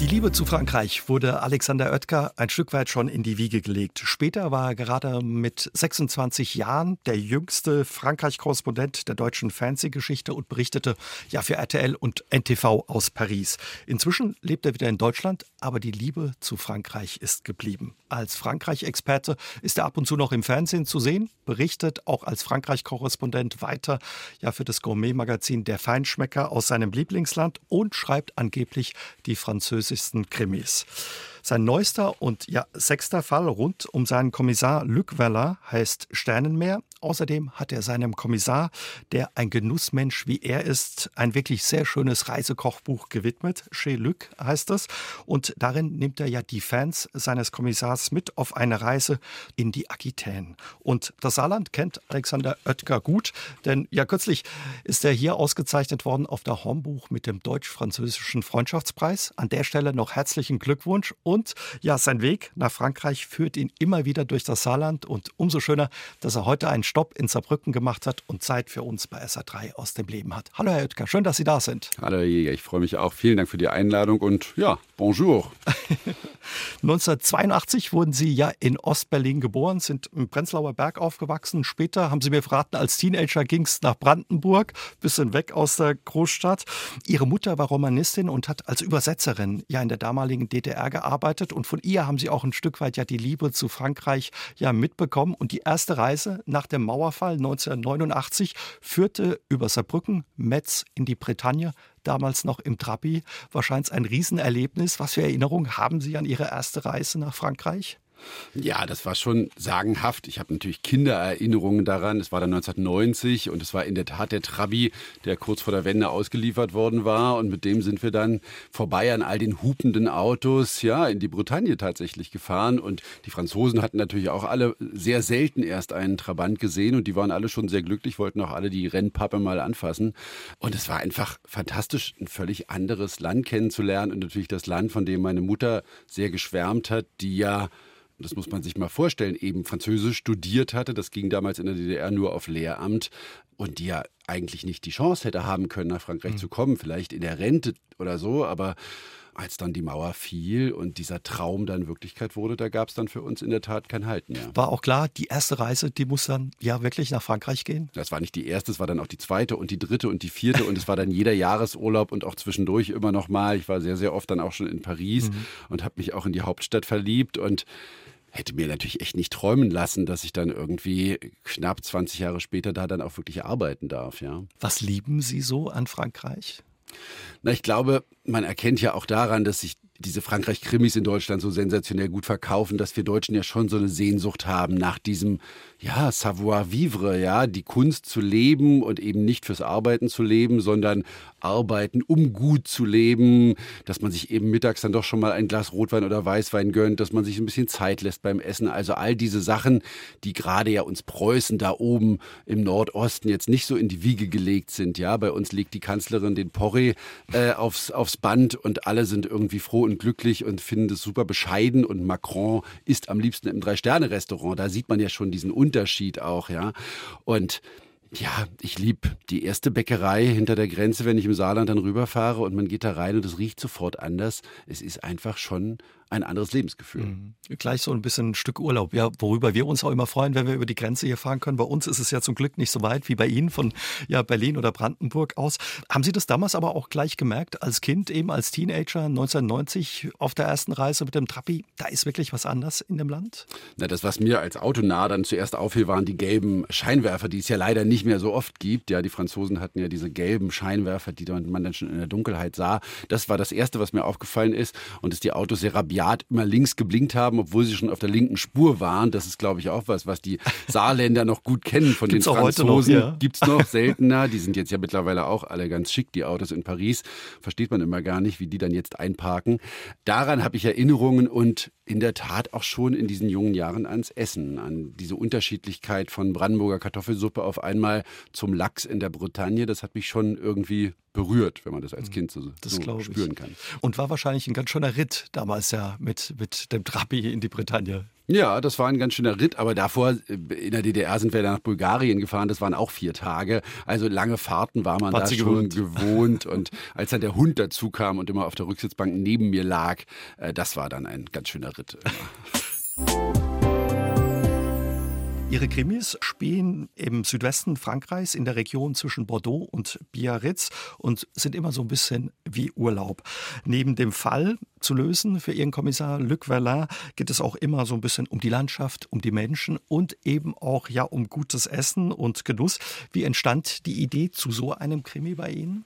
Die Liebe zu Frankreich wurde Alexander Oetker ein Stück weit schon in die Wiege gelegt. Später war er gerade mit 26 Jahren der jüngste Frankreich-Korrespondent der deutschen Fernsehgeschichte und berichtete ja für RTL und NTV aus Paris. Inzwischen lebt er wieder in Deutschland, aber die Liebe zu Frankreich ist geblieben. Als Frankreich-Experte ist er ab und zu noch im Fernsehen zu sehen, berichtet auch als Frankreich-Korrespondent weiter ja für das Gourmet-Magazin Der Feinschmecker aus seinem Lieblingsland und schreibt angeblich die französische französischsten Krimis. Sein neuester und ja sechster Fall rund um seinen Kommissar Luc Weller heißt Sternenmeer. Außerdem hat er seinem Kommissar, der ein Genussmensch wie er ist, ein wirklich sehr schönes Reisekochbuch gewidmet. Chez Luc heißt es. Und darin nimmt er ja die Fans seines Kommissars mit auf eine Reise in die Aquitaine. Und das Saarland kennt Alexander Oetker gut, denn ja kürzlich ist er hier ausgezeichnet worden auf der Hornbuch mit dem deutsch-französischen Freundschaftspreis. An der Stelle noch herzlichen Glückwunsch und ja, sein Weg nach Frankreich führt ihn immer wieder durch das Saarland und umso schöner, dass er heute einen Stopp in Saarbrücken gemacht hat und Zeit für uns bei SA3 aus dem Leben hat. Hallo Herr Oetker, schön, dass Sie da sind. Hallo Herr Jäger, ich freue mich auch. Vielen Dank für die Einladung und ja, bonjour. 1982 wurden Sie ja in Ostberlin geboren, sind im Prenzlauer Berg aufgewachsen. Später haben Sie mir verraten, als Teenager ging es nach Brandenburg, bisschen weg aus der Großstadt. Ihre Mutter war Romanistin und hat als Übersetzerin ja in der damaligen DDR gearbeitet und von ihr haben Sie auch ein Stück weit ja die Liebe zu Frankreich ja mitbekommen. Und die erste Reise nach dem Mauerfall 1989 führte über Saarbrücken, Metz in die Bretagne, damals noch im Trabi. Wahrscheinlich ein Riesenerlebnis. Was für Erinnerungen haben Sie an Ihre erste Reise nach Frankreich? Ja, das war schon sagenhaft. Ich habe natürlich Kindererinnerungen daran. Es war dann 1990 und es war in der Tat der Trabi, der kurz vor der Wende ausgeliefert worden war. Und mit dem sind wir dann vorbei an all den hupenden Autos, ja, in die Bretagne tatsächlich gefahren. Und die Franzosen hatten natürlich auch alle sehr selten erst einen Trabant gesehen und die waren alle schon sehr glücklich, wollten auch alle die Rennpappe mal anfassen. Und es war einfach fantastisch, ein völlig anderes Land kennenzulernen und natürlich das Land, von dem meine Mutter sehr geschwärmt hat, die ja das muss man sich mal vorstellen, eben Französisch studiert hatte. Das ging damals in der DDR nur auf Lehramt und die ja eigentlich nicht die Chance hätte haben können, nach Frankreich mhm. zu kommen, vielleicht in der Rente oder so, aber als dann die Mauer fiel und dieser Traum dann Wirklichkeit wurde, da gab es dann für uns in der Tat kein Halten mehr. War auch klar, die erste Reise, die muss dann ja wirklich nach Frankreich gehen? Das war nicht die erste, es war dann auch die zweite und die dritte und die vierte und es war dann jeder Jahresurlaub und auch zwischendurch immer noch mal. Ich war sehr, sehr oft dann auch schon in Paris mhm. und habe mich auch in die Hauptstadt verliebt und hätte mir natürlich echt nicht träumen lassen, dass ich dann irgendwie knapp 20 Jahre später da dann auch wirklich arbeiten darf, ja. Was lieben Sie so an Frankreich? Na, ich glaube, man erkennt ja auch daran, dass sich diese Frankreich-Krimis in Deutschland so sensationell gut verkaufen, dass wir Deutschen ja schon so eine Sehnsucht haben nach diesem, ja, Savoir-vivre, ja, die Kunst zu leben und eben nicht fürs Arbeiten zu leben, sondern arbeiten, um gut zu leben, dass man sich eben mittags dann doch schon mal ein Glas Rotwein oder Weißwein gönnt, dass man sich ein bisschen Zeit lässt beim Essen. Also all diese Sachen, die gerade ja uns Preußen da oben im Nordosten jetzt nicht so in die Wiege gelegt sind. Ja, bei uns legt die Kanzlerin den Porree äh, aufs, aufs Band und alle sind irgendwie froh und glücklich und finden es super bescheiden und Macron isst am liebsten im Drei-Sterne-Restaurant. Da sieht man ja schon diesen Unterschied auch, ja. Und ja, ich liebe die erste Bäckerei hinter der Grenze, wenn ich im Saarland dann rüberfahre und man geht da rein und es riecht sofort anders. Es ist einfach schon ein anderes Lebensgefühl. Mhm. Gleich so ein bisschen ein Stück Urlaub, ja, worüber wir uns auch immer freuen, wenn wir über die Grenze hier fahren können. Bei uns ist es ja zum Glück nicht so weit wie bei Ihnen von ja, Berlin oder Brandenburg aus. Haben Sie das damals aber auch gleich gemerkt, als Kind, eben als Teenager 1990 auf der ersten Reise mit dem Trabi, da ist wirklich was anders in dem Land? Na, das, was mir als Autonah dann zuerst auffiel, waren die gelben Scheinwerfer, die es ja leider nicht mehr so oft gibt. Ja, die Franzosen hatten ja diese gelben Scheinwerfer, die man dann schon in der Dunkelheit sah. Das war das Erste, was mir aufgefallen ist. Und dass die Autos sehr rabiat rabiat immer links geblinkt haben, obwohl sie schon auf der linken Spur waren. Das ist, glaube ich, auch was, was die Saarländer noch gut kennen von Gibt's den Franzosen. Noch, ja. Gibt's noch seltener. Die sind jetzt ja mittlerweile auch alle ganz schick, die Autos in Paris. Versteht man immer gar nicht, wie die dann jetzt einparken. Daran habe ich Erinnerungen und in der Tat auch schon in diesen jungen Jahren ans Essen, an diese Unterschiedlichkeit von Brandenburger Kartoffelsuppe auf einmal zum Lachs in der Bretagne. Das hat mich schon irgendwie berührt, wenn man das als mhm. Kind so, das so spüren kann. Und war wahrscheinlich ein ganz schöner Ritt damals ja mit, mit dem Trabi in die Bretagne. Ja, das war ein ganz schöner Ritt, aber davor äh, in der DDR sind wir dann nach Bulgarien gefahren, das waren auch vier Tage. Also lange Fahrten war man war da schon gewohnt. gewohnt. Und als dann der Hund dazu kam und immer auf der Rücksitzbank neben mir lag, äh, das war dann ein ganz schöner Ritt. Ihre Krimis spielen im Südwesten Frankreichs in der Region zwischen Bordeaux und Biarritz und sind immer so ein bisschen wie Urlaub. Neben dem Fall zu lösen für Ihren Kommissar Luc Verlin geht es auch immer so ein bisschen um die Landschaft, um die Menschen und eben auch ja um gutes Essen und Genuss. Wie entstand die Idee zu so einem Krimi bei Ihnen?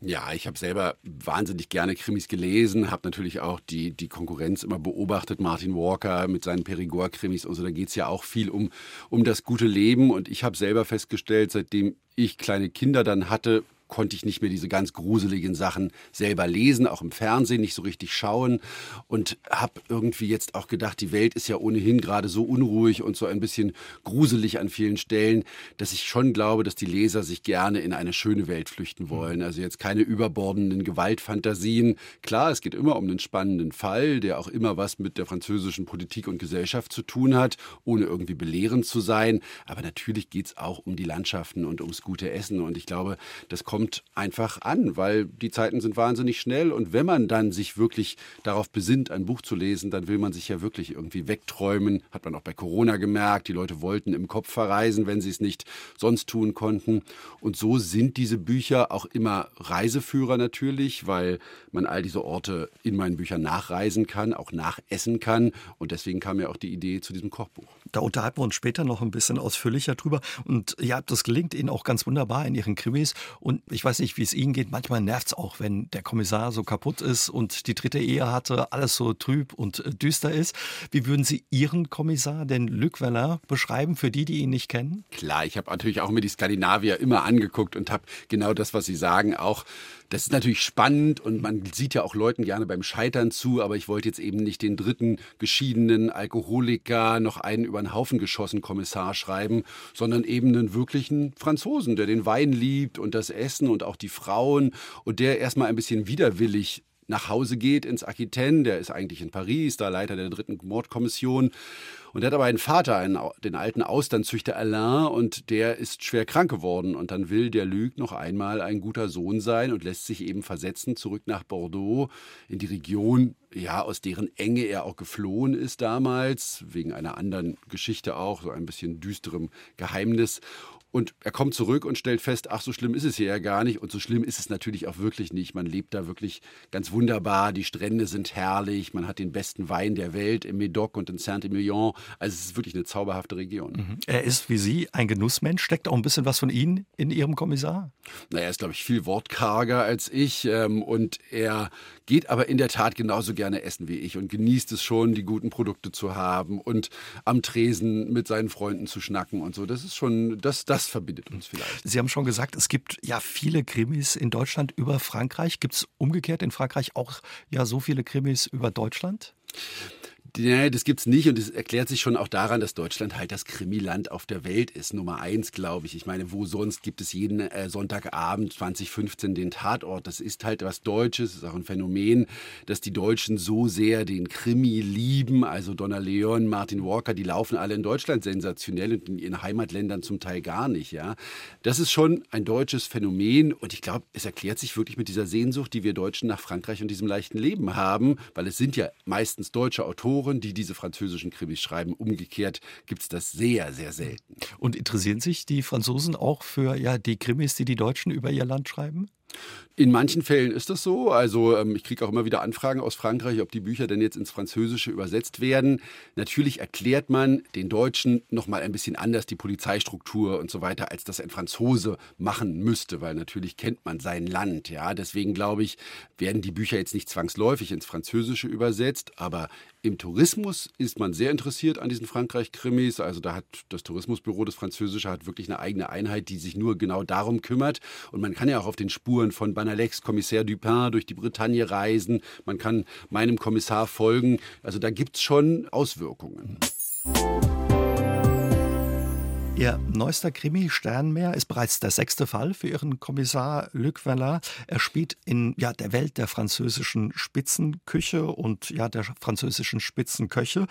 Ja, ich habe selber wahnsinnig gerne Krimis gelesen, habe natürlich auch die, die Konkurrenz immer beobachtet. Martin Walker mit seinen Perigord-Krimis und so, da geht es ja auch viel um, um das gute Leben. Und ich habe selber festgestellt, seitdem ich kleine Kinder dann hatte, konnte ich nicht mehr diese ganz gruseligen Sachen selber lesen, auch im Fernsehen nicht so richtig schauen und habe irgendwie jetzt auch gedacht, die Welt ist ja ohnehin gerade so unruhig und so ein bisschen gruselig an vielen Stellen, dass ich schon glaube, dass die Leser sich gerne in eine schöne Welt flüchten wollen. Also jetzt keine überbordenden Gewaltfantasien. Klar, es geht immer um einen spannenden Fall, der auch immer was mit der französischen Politik und Gesellschaft zu tun hat, ohne irgendwie belehrend zu sein. Aber natürlich geht es auch um die Landschaften und ums gute Essen. Und ich glaube, das kommt kommt einfach an, weil die Zeiten sind wahnsinnig schnell und wenn man dann sich wirklich darauf besinnt, ein Buch zu lesen, dann will man sich ja wirklich irgendwie wegträumen. Hat man auch bei Corona gemerkt, die Leute wollten im Kopf verreisen, wenn sie es nicht sonst tun konnten. Und so sind diese Bücher auch immer Reiseführer natürlich, weil man all diese Orte in meinen Büchern nachreisen kann, auch nachessen kann. Und deswegen kam ja auch die Idee zu diesem Kochbuch. Da unterhalten wir uns später noch ein bisschen ausführlicher drüber. Und ja, das gelingt Ihnen auch ganz wunderbar in Ihren Krimis. Und ich weiß nicht, wie es Ihnen geht. Manchmal nervt es auch, wenn der Kommissar so kaputt ist und die dritte Ehe hatte, alles so trüb und äh, düster ist. Wie würden Sie Ihren Kommissar, den Luc Verlin, beschreiben für die, die ihn nicht kennen? Klar, ich habe natürlich auch mir die Skandinavier immer angeguckt und habe genau das, was Sie sagen, auch das ist natürlich spannend und man sieht ja auch Leuten gerne beim Scheitern zu, aber ich wollte jetzt eben nicht den dritten geschiedenen Alkoholiker, noch einen über den Haufen geschossen Kommissar schreiben, sondern eben einen wirklichen Franzosen, der den Wein liebt und das Essen und auch die Frauen und der erstmal ein bisschen widerwillig nach Hause geht ins Aquitaine, der ist eigentlich in Paris, da Leiter der dritten Mordkommission und er hat aber einen Vater, einen, den alten Austernzüchter Alain, und der ist schwer krank geworden. Und dann will der Lüg noch einmal ein guter Sohn sein und lässt sich eben versetzen zurück nach Bordeaux in die Region, ja, aus deren Enge er auch geflohen ist damals, wegen einer anderen Geschichte auch, so ein bisschen düsterem Geheimnis. Und er kommt zurück und stellt fest, ach, so schlimm ist es hier ja gar nicht. Und so schlimm ist es natürlich auch wirklich nicht. Man lebt da wirklich ganz wunderbar. Die Strände sind herrlich. Man hat den besten Wein der Welt im Médoc und in Saint-Emilion. Also es ist wirklich eine zauberhafte Region. Mhm. Er ist wie Sie ein Genussmensch. Steckt auch ein bisschen was von Ihnen in Ihrem Kommissar? Naja, er ist, glaube ich, viel wortkarger als ich. Ähm, und er geht aber in der Tat genauso gerne essen wie ich und genießt es schon, die guten Produkte zu haben und am Tresen mit seinen Freunden zu schnacken und so. Das ist schon, das, das verbindet uns vielleicht. Sie haben schon gesagt, es gibt ja viele Krimis in Deutschland über Frankreich. Gibt es umgekehrt in Frankreich auch ja so viele Krimis über Deutschland? Nee, das gibt's nicht und das erklärt sich schon auch daran, dass Deutschland halt das Krimiland auf der Welt ist, Nummer eins, glaube ich. Ich meine, wo sonst gibt es jeden äh, Sonntagabend 2015 den Tatort? Das ist halt was Deutsches, ist auch ein Phänomen, dass die Deutschen so sehr den Krimi lieben. Also Donna Leon, Martin Walker, die laufen alle in Deutschland sensationell und in ihren Heimatländern zum Teil gar nicht. Ja, das ist schon ein deutsches Phänomen und ich glaube, es erklärt sich wirklich mit dieser Sehnsucht, die wir Deutschen nach Frankreich und diesem leichten Leben haben, weil es sind ja meistens deutsche Autoren Autoren, die diese französischen Krimis schreiben. Umgekehrt gibt es das sehr, sehr selten. Und interessieren sich die Franzosen auch für ja, die Krimis, die die Deutschen über ihr Land schreiben? In manchen Fällen ist das so. Also ähm, ich kriege auch immer wieder Anfragen aus Frankreich, ob die Bücher denn jetzt ins Französische übersetzt werden. Natürlich erklärt man den Deutschen noch mal ein bisschen anders die Polizeistruktur und so weiter, als das ein Franzose machen müsste, weil natürlich kennt man sein Land. Ja, deswegen glaube ich, werden die Bücher jetzt nicht zwangsläufig ins Französische übersetzt, aber im Tourismus ist man sehr interessiert an diesen Frankreich-Krimis. Also da hat das Tourismusbüro, das Französische, hat wirklich eine eigene Einheit, die sich nur genau darum kümmert. Und man kann ja auch auf den Spuren von Banalex, Kommissär Dupin durch die Bretagne reisen. Man kann meinem Kommissar folgen. Also da gibt es schon Auswirkungen. Ihr neuester Krimi Sternmeer ist bereits der sechste Fall für Ihren Kommissar Luc Vallin. Er spielt in ja, der Welt der französischen Spitzenküche und ja, der französischen Spitzenköche.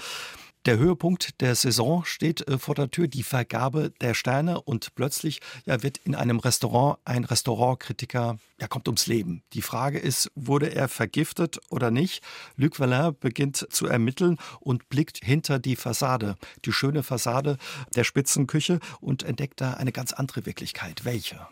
Der Höhepunkt der Saison steht äh, vor der Tür, die Vergabe der Sterne und plötzlich ja, wird in einem Restaurant ein Restaurantkritiker, ja, kommt ums Leben. Die Frage ist, wurde er vergiftet oder nicht? Luc Vallin beginnt zu ermitteln und blickt hinter die Fassade, die schöne Fassade der Spitzenküche und entdeckt da eine ganz andere Wirklichkeit. Welche?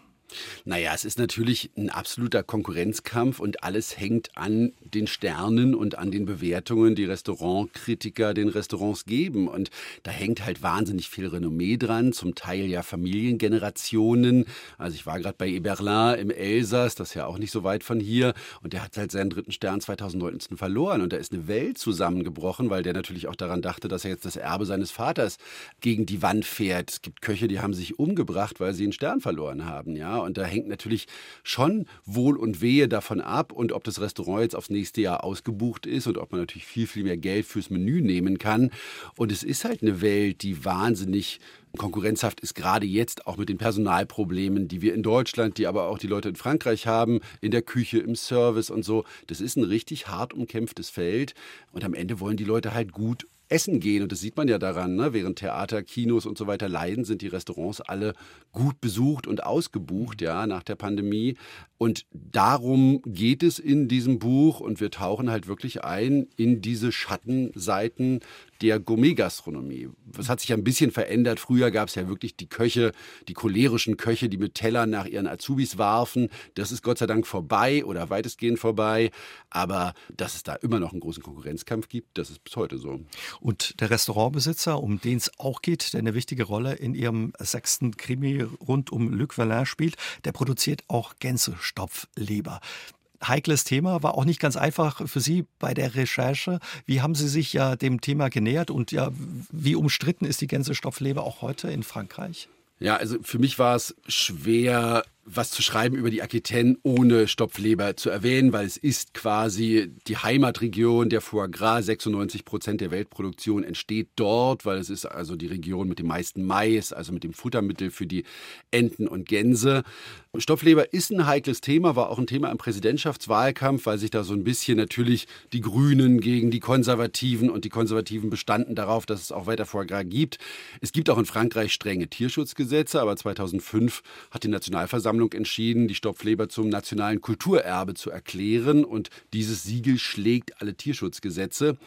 Naja, es ist natürlich ein absoluter Konkurrenzkampf und alles hängt an den Sternen und an den Bewertungen, die Restaurantkritiker den Restaurants geben. Und da hängt halt wahnsinnig viel Renommee dran, zum Teil ja Familiengenerationen. Also ich war gerade bei Eberlin im Elsass, das ist ja auch nicht so weit von hier. Und der hat halt seinen dritten Stern 2019 verloren. Und da ist eine Welt zusammengebrochen, weil der natürlich auch daran dachte, dass er jetzt das Erbe seines Vaters gegen die Wand fährt. Es gibt Köche, die haben sich umgebracht, weil sie einen Stern verloren haben. Ja, und da hängt natürlich schon Wohl und Wehe davon ab und ob das Restaurant jetzt aufs nächste Jahr ausgebucht ist und ob man natürlich viel, viel mehr Geld fürs Menü nehmen kann. Und es ist halt eine Welt, die wahnsinnig konkurrenzhaft ist, gerade jetzt auch mit den Personalproblemen, die wir in Deutschland, die aber auch die Leute in Frankreich haben, in der Küche, im Service und so. Das ist ein richtig hart umkämpftes Feld. Und am Ende wollen die Leute halt gut essen gehen. Und das sieht man ja daran, ne? während Theater, Kinos und so weiter leiden, sind die Restaurants alle gut besucht und ausgebucht, ja, nach der Pandemie. Und darum geht es in diesem Buch und wir tauchen halt wirklich ein in diese Schattenseiten der Gourmet-Gastronomie. Das hat sich ein bisschen verändert. Früher gab es ja wirklich die Köche, die cholerischen Köche, die mit Tellern nach ihren Azubis warfen. Das ist Gott sei Dank vorbei oder weitestgehend vorbei. Aber dass es da immer noch einen großen Konkurrenzkampf gibt, das ist bis heute so. Und der Restaurantbesitzer, um den es auch geht, der eine wichtige Rolle in ihrem sechsten Krimi rund um Luc Valin spielt, der produziert auch Gänsestopfleber heikles Thema, war auch nicht ganz einfach für Sie bei der Recherche. Wie haben Sie sich ja dem Thema genähert und ja, wie umstritten ist die Gänsestoffleber auch heute in Frankreich? Ja, also für mich war es schwer, was zu schreiben über die Aquitaine ohne Stopfleber zu erwähnen, weil es ist quasi die Heimatregion der Foie Gras. 96 Prozent der Weltproduktion entsteht dort, weil es ist also die Region mit dem meisten Mais, also mit dem Futtermittel für die Enten und Gänse. Stopfleber ist ein heikles Thema, war auch ein Thema im Präsidentschaftswahlkampf, weil sich da so ein bisschen natürlich die Grünen gegen die Konservativen und die Konservativen bestanden darauf, dass es auch weiter Foie Gras gibt. Es gibt auch in Frankreich strenge Tierschutzgesetze, aber 2005 hat die Nationalversammlung Versammlung entschieden, die Stopfleber zum nationalen Kulturerbe zu erklären und dieses Siegel schlägt alle Tierschutzgesetze.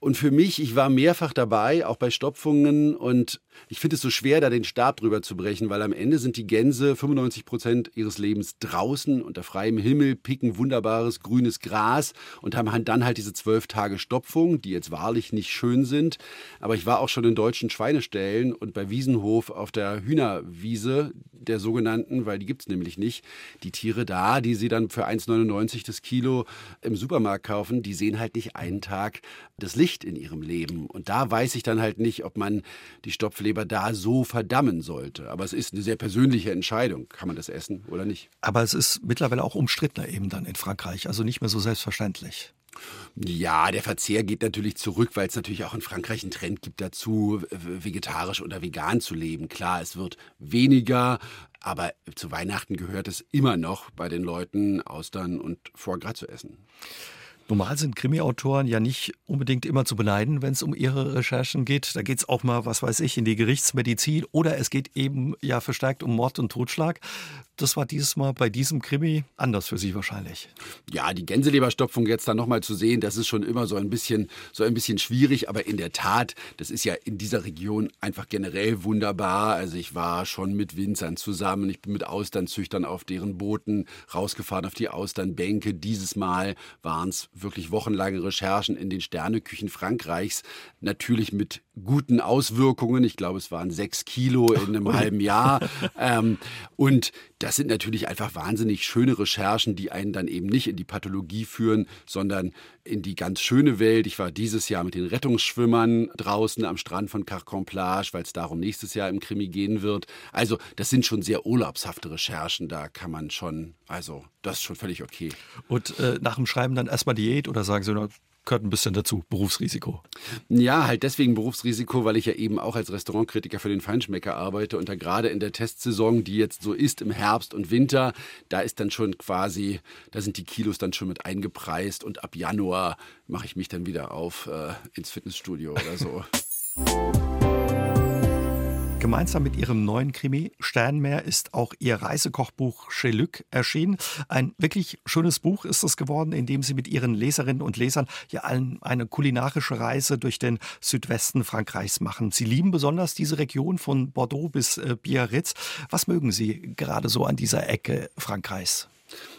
Und für mich, ich war mehrfach dabei, auch bei Stopfungen und ich finde es so schwer, da den Stab drüber zu brechen, weil am Ende sind die Gänse 95 Prozent ihres Lebens draußen unter freiem Himmel, picken wunderbares grünes Gras und haben dann halt diese zwölf Tage Stopfung, die jetzt wahrlich nicht schön sind. Aber ich war auch schon in deutschen Schweineställen und bei Wiesenhof auf der Hühnerwiese, der sogenannten, weil die gibt es nämlich nicht. Die Tiere da, die sie dann für 1,99 das Kilo im Supermarkt kaufen, die sehen halt nicht einen Tag das Licht in ihrem Leben. Und da weiß ich dann halt nicht, ob man die Stopfleber Leber da so verdammen sollte. Aber es ist eine sehr persönliche Entscheidung. Kann man das essen oder nicht? Aber es ist mittlerweile auch umstrittener eben dann in Frankreich. Also nicht mehr so selbstverständlich. Ja, der Verzehr geht natürlich zurück, weil es natürlich auch in Frankreich einen Trend gibt dazu, vegetarisch oder vegan zu leben. Klar, es wird weniger, aber zu Weihnachten gehört es immer noch bei den Leuten, Austern und Foie Gras zu essen. Normal sind Krimi-Autoren ja nicht unbedingt immer zu beneiden, wenn es um ihre Recherchen geht. Da geht es auch mal, was weiß ich, in die Gerichtsmedizin oder es geht eben ja verstärkt um Mord und Totschlag. Das war dieses Mal bei diesem Krimi anders für Sie wahrscheinlich. Ja, die Gänseleberstopfung jetzt dann nochmal zu sehen, das ist schon immer so ein bisschen, so ein bisschen schwierig, aber in der Tat, das ist ja in dieser Region einfach generell wunderbar. Also ich war schon mit Winzern zusammen, ich bin mit Austernzüchtern auf deren Booten rausgefahren, auf die Austernbänke. Dieses Mal waren es wirklich wochenlange Recherchen in den Sterneküchen Frankreichs, natürlich mit guten Auswirkungen. Ich glaube, es waren sechs Kilo in einem halben Jahr. Ähm, und das sind natürlich einfach wahnsinnig schöne Recherchen, die einen dann eben nicht in die Pathologie führen, sondern in die ganz schöne Welt. Ich war dieses Jahr mit den Rettungsschwimmern draußen am Strand von Carcon-Plage, weil es darum nächstes Jahr im Krimi gehen wird. Also, das sind schon sehr urlaubshafte Recherchen. Da kann man schon, also, das ist schon völlig okay. Und äh, nach dem Schreiben dann erstmal Diät oder sagen Sie, gehört ein bisschen dazu, Berufsrisiko. Ja, halt deswegen Berufsrisiko, weil ich ja eben auch als Restaurantkritiker für den Feinschmecker arbeite und da gerade in der Testsaison, die jetzt so ist im Herbst und Winter, da ist dann schon quasi, da sind die Kilos dann schon mit eingepreist und ab Januar mache ich mich dann wieder auf äh, ins Fitnessstudio oder so. Gemeinsam mit ihrem neuen Krimi Sternmeer ist auch ihr Reisekochbuch Chez Luc erschienen. Ein wirklich schönes Buch ist es geworden, in dem sie mit ihren Leserinnen und Lesern ja allen eine kulinarische Reise durch den Südwesten Frankreichs machen. Sie lieben besonders diese Region von Bordeaux bis äh, Biarritz. Was mögen Sie gerade so an dieser Ecke Frankreichs?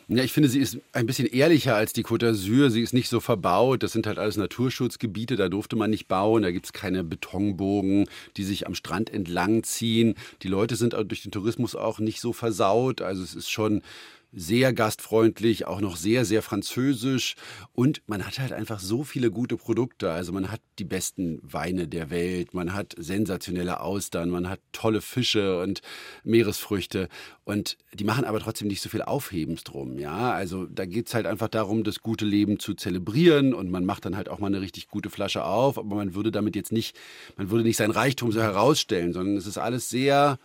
Ja, ich finde, sie ist ein bisschen ehrlicher als die Côte d'Azur. Sie ist nicht so verbaut. Das sind halt alles Naturschutzgebiete. Da durfte man nicht bauen. Da gibt es keine Betonbogen, die sich am Strand entlang ziehen. Die Leute sind durch den Tourismus auch nicht so versaut. Also es ist schon sehr gastfreundlich, auch noch sehr, sehr französisch. Und man hat halt einfach so viele gute Produkte. Also man hat die besten Weine der Welt, man hat sensationelle Austern, man hat tolle Fische und Meeresfrüchte. Und die machen aber trotzdem nicht so viel Aufhebens drum. Ja, also da geht es halt einfach darum, das gute Leben zu zelebrieren. Und man macht dann halt auch mal eine richtig gute Flasche auf. Aber man würde damit jetzt nicht, man würde nicht sein Reichtum so herausstellen, sondern es ist alles sehr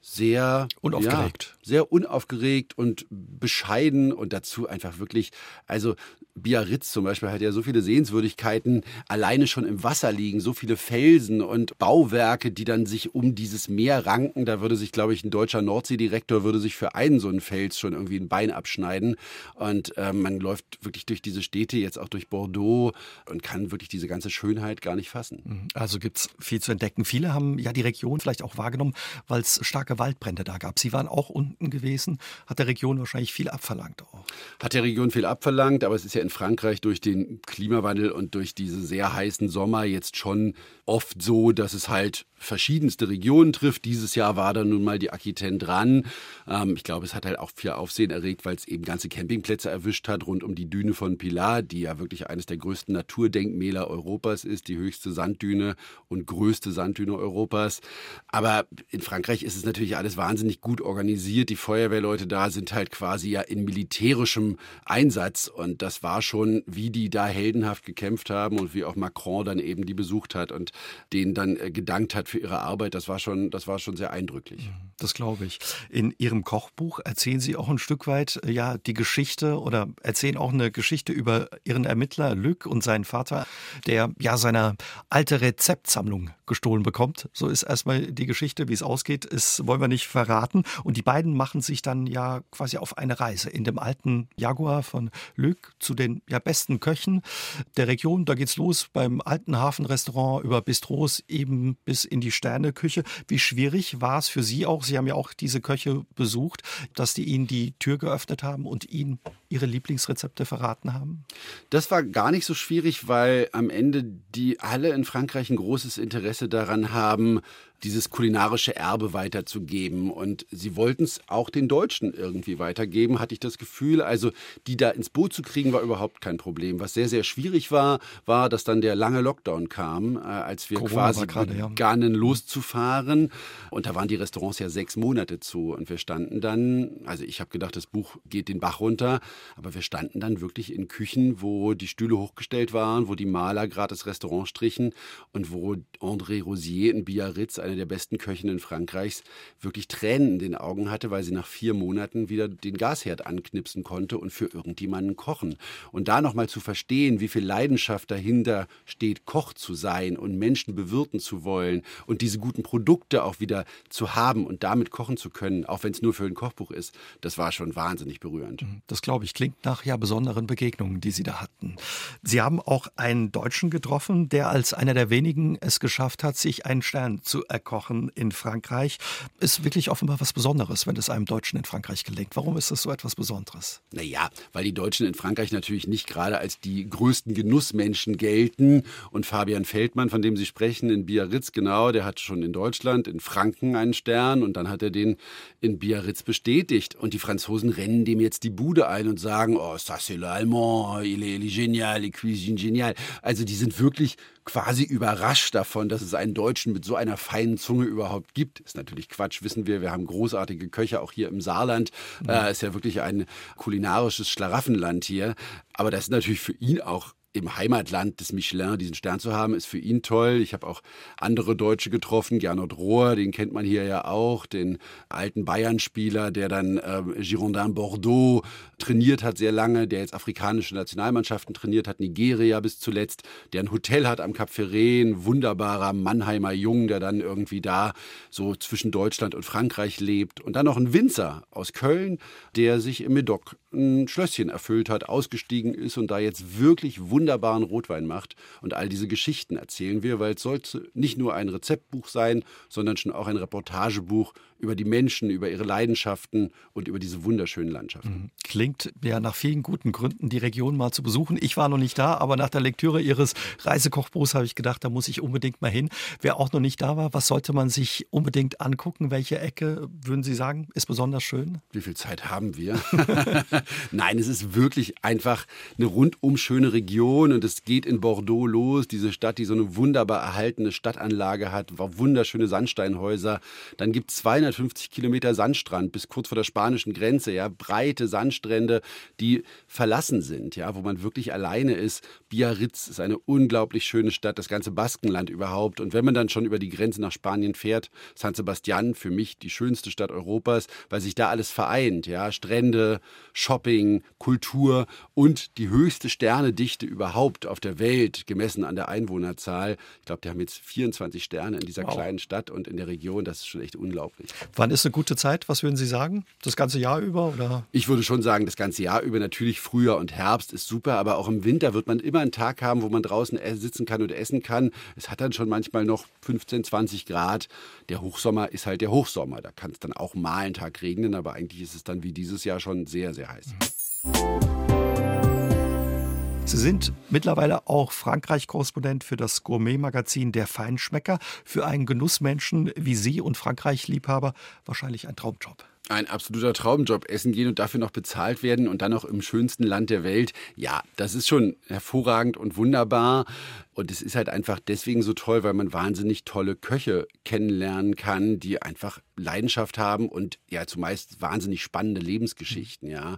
sehr unaufgeregt. Ja, sehr unaufgeregt und bescheiden und dazu einfach wirklich, also Biarritz zum Beispiel hat ja so viele Sehenswürdigkeiten alleine schon im Wasser liegen, so viele Felsen und Bauwerke, die dann sich um dieses Meer ranken. Da würde sich, glaube ich, ein deutscher Nordseedirektor würde sich für einen so einen Fels schon irgendwie ein Bein abschneiden. Und äh, man läuft wirklich durch diese Städte, jetzt auch durch Bordeaux und kann wirklich diese ganze Schönheit gar nicht fassen. Also gibt es viel zu entdecken. Viele haben ja die Region vielleicht auch wahrgenommen, weil es starke Waldbrände da gab. Sie waren auch unten gewesen, hat der Region wahrscheinlich viel abverlangt auch. Hat der Region viel abverlangt, aber es ist ja in Frankreich durch den Klimawandel und durch diese sehr heißen Sommer jetzt schon oft so, dass es halt verschiedenste Regionen trifft. Dieses Jahr war da nun mal die Aquitaine dran. Ähm, ich glaube, es hat halt auch viel Aufsehen erregt, weil es eben ganze Campingplätze erwischt hat rund um die Düne von Pilar, die ja wirklich eines der größten Naturdenkmäler Europas ist, die höchste Sanddüne und größte Sanddüne Europas. Aber in Frankreich ist es natürlich alles wahnsinnig gut organisiert. Die Feuerwehrleute da sind halt quasi ja in militärischem Einsatz und das war schon, wie die da heldenhaft gekämpft haben und wie auch Macron dann eben die besucht hat und denen dann äh, gedankt hat für ihre Arbeit, das war schon, das war schon sehr eindrücklich. Mhm, das glaube ich. In Ihrem Kochbuch erzählen Sie auch ein Stück weit äh, ja die Geschichte oder erzählen auch eine Geschichte über Ihren Ermittler Luc und seinen Vater, der ja seine alte Rezeptsammlung gestohlen bekommt. So ist erstmal die Geschichte, wie es ausgeht, ist, wollen wir nicht verraten. Und die beiden machen sich dann ja quasi auf eine Reise in dem alten Jaguar von Luc zu den ja, besten Köchen der Region. Da geht's los beim alten Hafenrestaurant über Bistros eben bis in die Sterneküche. Wie schwierig war es für Sie auch? Sie haben ja auch diese Köche besucht, dass die Ihnen die Tür geöffnet haben und Ihnen Ihre Lieblingsrezepte verraten haben? Das war gar nicht so schwierig, weil am Ende die alle in Frankreich ein großes Interesse daran haben, dieses kulinarische Erbe weiterzugeben. Und sie wollten es auch den Deutschen irgendwie weitergeben, hatte ich das Gefühl. Also die da ins Boot zu kriegen, war überhaupt kein Problem. Was sehr, sehr schwierig war, war, dass dann der lange Lockdown kam, äh, als wir Corona quasi grade, begannen ja. loszufahren. Und da waren die Restaurants ja sechs Monate zu. Und wir standen dann, also ich habe gedacht, das Buch geht den Bach runter, aber wir standen dann wirklich in Küchen, wo die Stühle hochgestellt waren, wo die Maler gerade das Restaurant strichen und wo André Rosier in Biarritz, eine der besten Köchinnen Frankreichs, wirklich Tränen in den Augen hatte, weil sie nach vier Monaten wieder den Gasherd anknipsen konnte und für irgendjemanden kochen. Und da nochmal zu verstehen, wie viel Leidenschaft dahinter steht, Koch zu sein und Menschen bewirten zu wollen und diese guten Produkte auch wieder zu haben und damit kochen zu können, auch wenn es nur für ein Kochbuch ist, das war schon wahnsinnig berührend. Mhm, das glaube ich, klingt nach ja besonderen Begegnungen, die Sie da hatten. Sie haben auch einen Deutschen getroffen, der als einer der wenigen es geschafft hat, sich einen Stern zu erkennen Kochen in Frankreich ist wirklich offenbar was Besonderes, wenn es einem Deutschen in Frankreich gelingt. Warum ist das so etwas Besonderes? Naja, weil die Deutschen in Frankreich natürlich nicht gerade als die größten Genussmenschen gelten. Und Fabian Feldmann, von dem Sie sprechen, in Biarritz, genau, der hat schon in Deutschland, in Franken einen Stern und dann hat er den in Biarritz bestätigt. Und die Franzosen rennen dem jetzt die Bude ein und sagen, oh, ça c'est l'allemand, il est, génial, il cuisine génial. Also die sind wirklich quasi überrascht davon, dass es einen Deutschen mit so einer feinen Zunge überhaupt gibt. Ist natürlich Quatsch, wissen wir. Wir haben großartige Köche auch hier im Saarland. Mhm. Äh, ist ja wirklich ein kulinarisches Schlaraffenland hier. Aber das ist natürlich für ihn auch im Heimatland des Michelin diesen Stern zu haben, ist für ihn toll. Ich habe auch andere Deutsche getroffen, Gernot Rohr, den kennt man hier ja auch, den alten Bayern-Spieler, der dann äh, Girondin Bordeaux trainiert hat sehr lange, der jetzt afrikanische Nationalmannschaften trainiert hat, Nigeria bis zuletzt, der ein Hotel hat am Cap Ferret, ein wunderbarer Mannheimer Jung, der dann irgendwie da so zwischen Deutschland und Frankreich lebt. Und dann noch ein Winzer aus Köln, der sich im Medoc ein Schlösschen erfüllt hat, ausgestiegen ist und da jetzt wirklich wunderbaren Rotwein macht. Und all diese Geschichten erzählen wir, weil es sollte nicht nur ein Rezeptbuch sein, sondern schon auch ein Reportagebuch über die Menschen, über ihre Leidenschaften und über diese wunderschönen Landschaften. Mhm. Klingt ja nach vielen guten Gründen, die Region mal zu besuchen. Ich war noch nicht da, aber nach der Lektüre Ihres Reisekochbuchs habe ich gedacht, da muss ich unbedingt mal hin. Wer auch noch nicht da war, was sollte man sich unbedingt angucken? Welche Ecke, würden Sie sagen, ist besonders schön? Wie viel Zeit haben wir? Nein, es ist wirklich einfach eine rundum schöne Region und es geht in Bordeaux los, diese Stadt, die so eine wunderbar erhaltene Stadtanlage hat, wunderschöne Sandsteinhäuser. Dann gibt es 250 Kilometer Sandstrand bis kurz vor der spanischen Grenze, ja, breite Sandstrände, die verlassen sind, ja, wo man wirklich alleine ist. Biarritz ist eine unglaublich schöne Stadt, das ganze Baskenland überhaupt. Und wenn man dann schon über die Grenze nach Spanien fährt, San Sebastian für mich die schönste Stadt Europas, weil sich da alles vereint, ja, Strände, Shopping, Kultur und die höchste Sternedichte überhaupt auf der Welt, gemessen an der Einwohnerzahl. Ich glaube, die haben jetzt 24 Sterne in dieser wow. kleinen Stadt und in der Region. Das ist schon echt unglaublich. Wann ist eine gute Zeit? Was würden Sie sagen? Das ganze Jahr über? Oder? Ich würde schon sagen, das ganze Jahr über. Natürlich Frühjahr und Herbst ist super, aber auch im Winter wird man immer einen Tag haben, wo man draußen sitzen kann und essen kann. Es hat dann schon manchmal noch 15, 20 Grad. Der Hochsommer ist halt der Hochsommer. Da kann es dann auch mal einen Tag regnen, aber eigentlich ist es dann wie dieses Jahr schon sehr, sehr heiß. Sie sind mittlerweile auch Frankreich-Korrespondent für das Gourmet-Magazin Der Feinschmecker. Für einen Genussmenschen wie Sie und Frankreich-Liebhaber wahrscheinlich ein Traumjob. Ein absoluter Traumjob, essen gehen und dafür noch bezahlt werden und dann noch im schönsten Land der Welt. Ja, das ist schon hervorragend und wunderbar. Und es ist halt einfach deswegen so toll, weil man wahnsinnig tolle Köche kennenlernen kann, die einfach Leidenschaft haben und ja zumeist wahnsinnig spannende Lebensgeschichten, ja.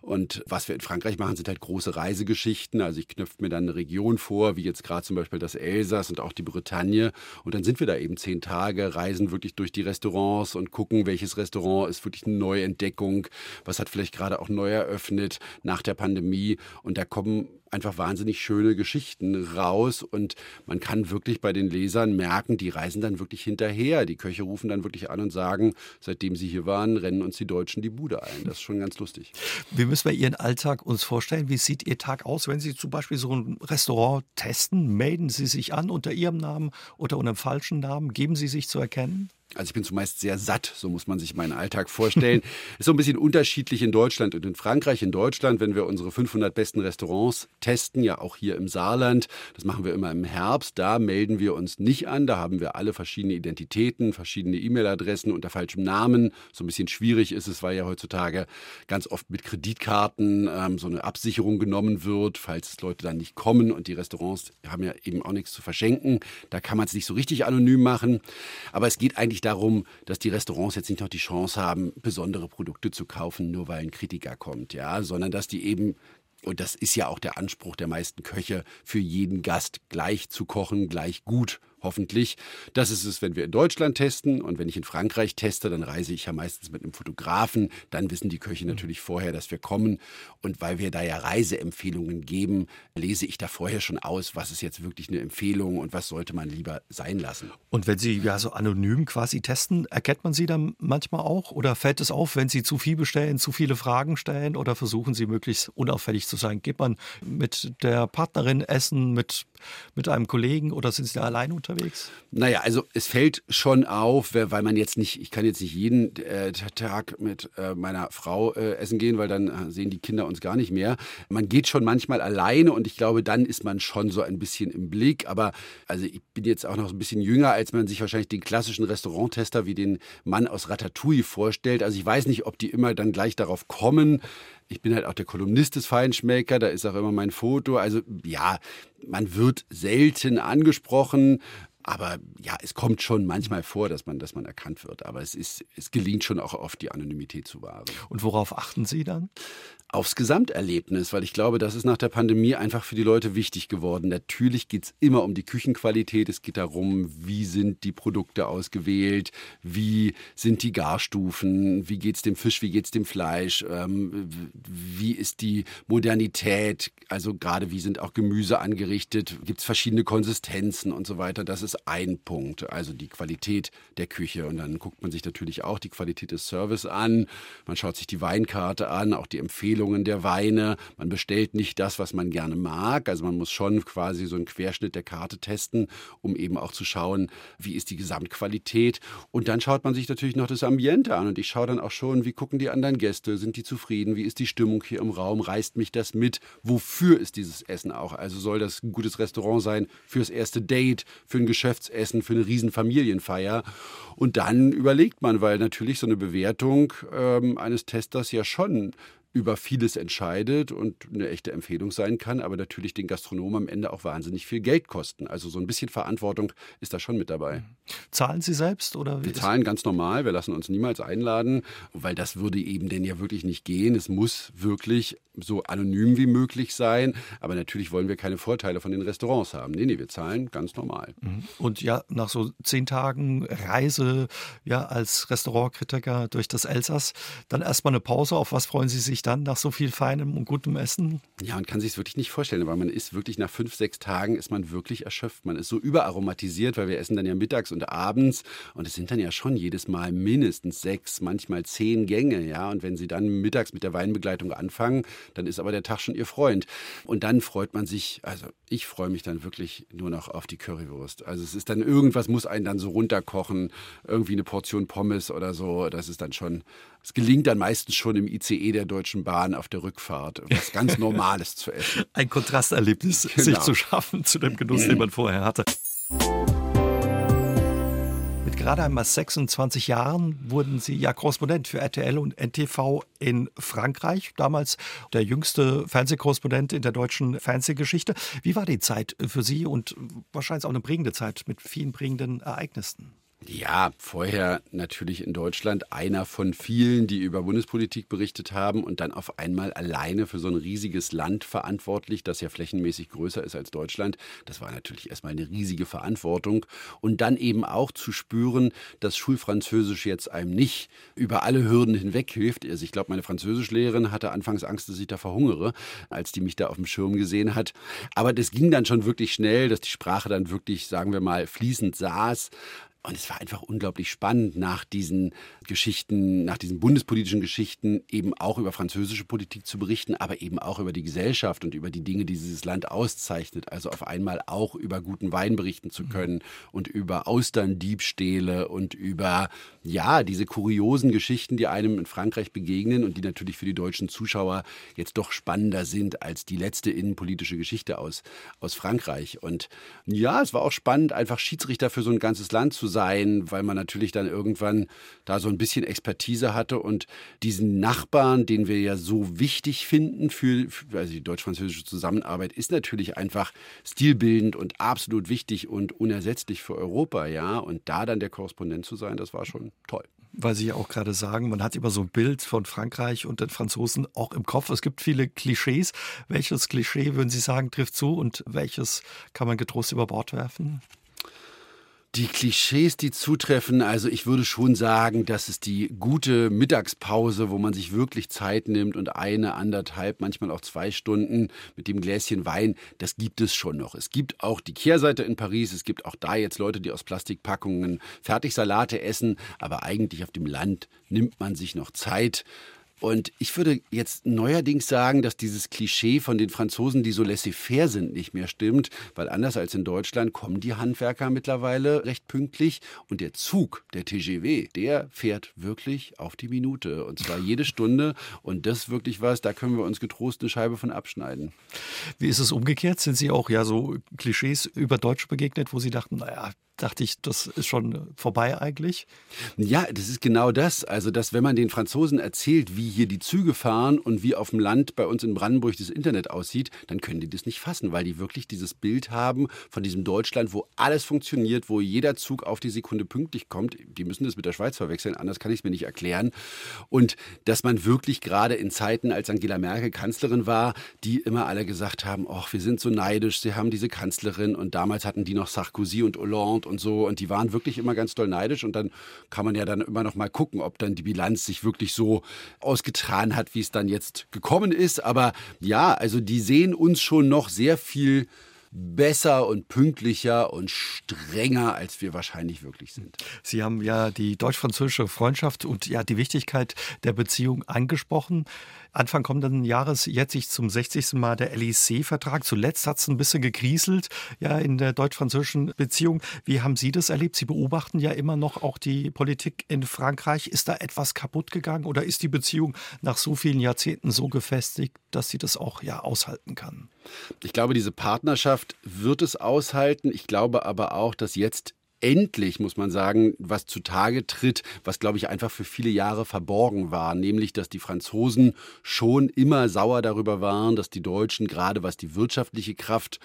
Und was wir in Frankreich machen, sind halt große Reisegeschichten. Also ich knüpfe mir dann eine Region vor, wie jetzt gerade zum Beispiel das Elsass und auch die Bretagne. Und dann sind wir da eben zehn Tage, reisen wirklich durch die Restaurants und gucken, welches Restaurant ist wirklich eine Neuentdeckung, was hat vielleicht gerade auch neu eröffnet nach der Pandemie. Und da kommen einfach wahnsinnig schöne Geschichten raus und man kann wirklich bei den Lesern merken, die reisen dann wirklich hinterher. Die Köche rufen dann wirklich an und sagen, seitdem sie hier waren, rennen uns die Deutschen die Bude ein. Das ist schon ganz lustig. Wie müssen wir Ihren Alltag uns vorstellen? Wie sieht Ihr Tag aus, wenn Sie zum Beispiel so ein Restaurant testen? Melden Sie sich an unter Ihrem Namen oder unter einem falschen Namen? Geben Sie sich zu erkennen? Also ich bin zumeist sehr satt, so muss man sich meinen Alltag vorstellen. ist so ein bisschen unterschiedlich in Deutschland und in Frankreich. In Deutschland, wenn wir unsere 500 besten Restaurants testen, ja auch hier im Saarland, das machen wir immer im Herbst, da melden wir uns nicht an. Da haben wir alle verschiedene Identitäten, verschiedene E-Mail-Adressen unter falschem Namen. So ein bisschen schwierig ist es, weil ja heutzutage ganz oft mit Kreditkarten ähm, so eine Absicherung genommen wird, falls Leute dann nicht kommen und die Restaurants haben ja eben auch nichts zu verschenken. Da kann man es nicht so richtig anonym machen. Aber es geht eigentlich nicht darum, dass die Restaurants jetzt nicht noch die Chance haben, besondere Produkte zu kaufen, nur weil ein Kritiker kommt, ja, sondern dass die eben und das ist ja auch der Anspruch der meisten Köche, für jeden Gast gleich zu kochen, gleich gut hoffentlich. Das ist es, wenn wir in Deutschland testen und wenn ich in Frankreich teste, dann reise ich ja meistens mit einem Fotografen. Dann wissen die Köche mhm. natürlich vorher, dass wir kommen. Und weil wir da ja Reiseempfehlungen geben, lese ich da vorher schon aus, was ist jetzt wirklich eine Empfehlung und was sollte man lieber sein lassen. Und wenn Sie ja so anonym quasi testen, erkennt man Sie dann manchmal auch oder fällt es auf, wenn Sie zu viel bestellen, zu viele Fragen stellen oder versuchen Sie möglichst unauffällig zu sein? Geht man mit der Partnerin essen, mit, mit einem Kollegen oder sind Sie da allein unterwegs? Unterwegs? Naja, also es fällt schon auf, weil man jetzt nicht, ich kann jetzt nicht jeden äh, Tag mit äh, meiner Frau äh, essen gehen, weil dann äh, sehen die Kinder uns gar nicht mehr. Man geht schon manchmal alleine und ich glaube, dann ist man schon so ein bisschen im Blick. Aber also ich bin jetzt auch noch ein bisschen jünger, als man sich wahrscheinlich den klassischen Restauranttester wie den Mann aus Ratatouille vorstellt. Also ich weiß nicht, ob die immer dann gleich darauf kommen ich bin halt auch der Kolumnist des Feinschmecker, da ist auch immer mein Foto. Also ja, man wird selten angesprochen, aber ja, es kommt schon manchmal vor, dass man, dass man erkannt wird. Aber es ist, es gelingt schon auch oft, die Anonymität zu wahren. Und worauf achten Sie dann? aufs Gesamterlebnis, weil ich glaube, das ist nach der Pandemie einfach für die Leute wichtig geworden. Natürlich geht es immer um die Küchenqualität, es geht darum, wie sind die Produkte ausgewählt, wie sind die Garstufen, wie geht es dem Fisch, wie geht es dem Fleisch, ähm, wie ist die Modernität, also gerade wie sind auch Gemüse angerichtet, gibt es verschiedene Konsistenzen und so weiter. Das ist ein Punkt, also die Qualität der Küche. Und dann guckt man sich natürlich auch die Qualität des Service an, man schaut sich die Weinkarte an, auch die Empfehlungen der Weine. Man bestellt nicht das, was man gerne mag. Also man muss schon quasi so einen Querschnitt der Karte testen, um eben auch zu schauen, wie ist die Gesamtqualität. Und dann schaut man sich natürlich noch das Ambiente an. Und ich schaue dann auch schon, wie gucken die anderen Gäste? Sind die zufrieden? Wie ist die Stimmung hier im Raum? Reißt mich das mit? Wofür ist dieses Essen auch? Also soll das ein gutes Restaurant sein fürs erste Date, für ein Geschäftsessen, für eine Riesenfamilienfeier? Und dann überlegt man, weil natürlich so eine Bewertung ähm, eines Testers ja schon über vieles entscheidet und eine echte Empfehlung sein kann, aber natürlich den Gastronomen am Ende auch wahnsinnig viel Geld kosten. Also so ein bisschen Verantwortung ist da schon mit dabei. Zahlen Sie selbst oder? Wir zahlen ganz normal. Wir lassen uns niemals einladen, weil das würde eben denn ja wirklich nicht gehen. Es muss wirklich so anonym wie möglich sein. Aber natürlich wollen wir keine Vorteile von den Restaurants haben. Nee, nee, wir zahlen ganz normal. Mhm. Und ja, nach so zehn Tagen Reise ja, als Restaurantkritiker durch das Elsass, dann erstmal eine Pause. Auf was freuen Sie sich dann nach so viel feinem und gutem Essen? Ja, man kann sich es wirklich nicht vorstellen, aber man ist wirklich nach fünf, sechs Tagen ist man wirklich erschöpft. Man ist so überaromatisiert, weil wir essen dann ja mittags und abends und es sind dann ja schon jedes Mal mindestens sechs, manchmal zehn Gänge, ja. Und wenn Sie dann mittags mit der Weinbegleitung anfangen, dann ist aber der Tag schon ihr Freund. Und dann freut man sich, also ich freue mich dann wirklich nur noch auf die Currywurst. Also es ist dann irgendwas, muss einen dann so runterkochen, irgendwie eine Portion Pommes oder so. Das ist dann schon, es gelingt dann meistens schon im ICE der Deutschen Bahn auf der Rückfahrt, was ganz Normales zu essen. Ein Kontrasterlebnis genau. sich zu schaffen zu dem Genuss, den man vorher hatte gerade einmal 26 Jahren wurden Sie ja Korrespondent für RTL und NTV in Frankreich. Damals der jüngste Fernsehkorrespondent in der deutschen Fernsehgeschichte. Wie war die Zeit für Sie und wahrscheinlich auch eine prägende Zeit mit vielen prägenden Ereignissen? Ja, vorher natürlich in Deutschland einer von vielen, die über Bundespolitik berichtet haben und dann auf einmal alleine für so ein riesiges Land verantwortlich, das ja flächenmäßig größer ist als Deutschland. Das war natürlich erstmal eine riesige Verantwortung. Und dann eben auch zu spüren, dass Schulfranzösisch jetzt einem nicht über alle Hürden hinweg hilft. Also ich glaube, meine Französischlehrerin hatte anfangs Angst, dass ich da verhungere, als die mich da auf dem Schirm gesehen hat. Aber das ging dann schon wirklich schnell, dass die Sprache dann wirklich, sagen wir mal, fließend saß. Und es war einfach unglaublich spannend, nach diesen Geschichten, nach diesen bundespolitischen Geschichten eben auch über französische Politik zu berichten, aber eben auch über die Gesellschaft und über die Dinge, die dieses Land auszeichnet. Also auf einmal auch über guten Wein berichten zu können und über Austerndiebstähle und über, ja, diese kuriosen Geschichten, die einem in Frankreich begegnen und die natürlich für die deutschen Zuschauer jetzt doch spannender sind als die letzte innenpolitische Geschichte aus, aus Frankreich. Und ja, es war auch spannend, einfach Schiedsrichter für so ein ganzes Land zu sein, weil man natürlich dann irgendwann da so ein bisschen Expertise hatte und diesen Nachbarn, den wir ja so wichtig finden für, also die deutsch-französische Zusammenarbeit, ist natürlich einfach stilbildend und absolut wichtig und unersetzlich für Europa, ja. Und da dann der Korrespondent zu sein, das war schon toll weil Sie ja auch gerade sagen, man hat immer so ein Bild von Frankreich und den Franzosen auch im Kopf. Es gibt viele Klischees. Welches Klischee würden Sie sagen trifft zu und welches kann man getrost über Bord werfen? Die Klischees, die zutreffen, also ich würde schon sagen, dass es die gute Mittagspause, wo man sich wirklich Zeit nimmt und eine, anderthalb, manchmal auch zwei Stunden mit dem Gläschen Wein, das gibt es schon noch. Es gibt auch die Kehrseite in Paris, es gibt auch da jetzt Leute, die aus Plastikpackungen Fertigsalate essen, aber eigentlich auf dem Land nimmt man sich noch Zeit und ich würde jetzt neuerdings sagen, dass dieses Klischee von den Franzosen, die so laissez-faire sind, nicht mehr stimmt, weil anders als in Deutschland kommen die Handwerker mittlerweile recht pünktlich und der Zug, der TGW, der fährt wirklich auf die Minute und zwar jede Stunde und das ist wirklich was, da können wir uns getrost eine Scheibe von abschneiden. Wie ist es umgekehrt? Sind Sie auch ja so Klischees über Deutsche begegnet, wo Sie dachten, naja, dachte ich, das ist schon vorbei eigentlich. Ja, das ist genau das. Also, dass wenn man den Franzosen erzählt, wie hier die Züge fahren und wie auf dem Land bei uns in Brandenburg das Internet aussieht, dann können die das nicht fassen, weil die wirklich dieses Bild haben von diesem Deutschland, wo alles funktioniert, wo jeder Zug auf die Sekunde pünktlich kommt. Die müssen das mit der Schweiz verwechseln, anders kann ich es mir nicht erklären. Und dass man wirklich gerade in Zeiten, als Angela Merkel Kanzlerin war, die immer alle gesagt haben, ach, wir sind so neidisch, sie haben diese Kanzlerin und damals hatten die noch Sarkozy und Hollande und so und die waren wirklich immer ganz doll neidisch und dann kann man ja dann immer noch mal gucken, ob dann die Bilanz sich wirklich so ausgetragen hat, wie es dann jetzt gekommen ist. Aber ja, also die sehen uns schon noch sehr viel besser und pünktlicher und strenger, als wir wahrscheinlich wirklich sind. Sie haben ja die deutsch-französische Freundschaft und ja die Wichtigkeit der Beziehung angesprochen. Anfang kommenden Jahres jetzt sich zum 60. Mal der LEC-Vertrag. Zuletzt hat es ein bisschen gekrieselt, ja, in der deutsch-französischen Beziehung. Wie haben Sie das erlebt? Sie beobachten ja immer noch auch die Politik in Frankreich. Ist da etwas kaputt gegangen oder ist die Beziehung nach so vielen Jahrzehnten so gefestigt, dass sie das auch ja aushalten kann? Ich glaube, diese Partnerschaft wird es aushalten. Ich glaube aber auch, dass jetzt endlich, muss man sagen, was zutage tritt, was, glaube ich, einfach für viele Jahre verborgen war, nämlich, dass die Franzosen schon immer sauer darüber waren, dass die Deutschen, gerade was die wirtschaftliche Kraft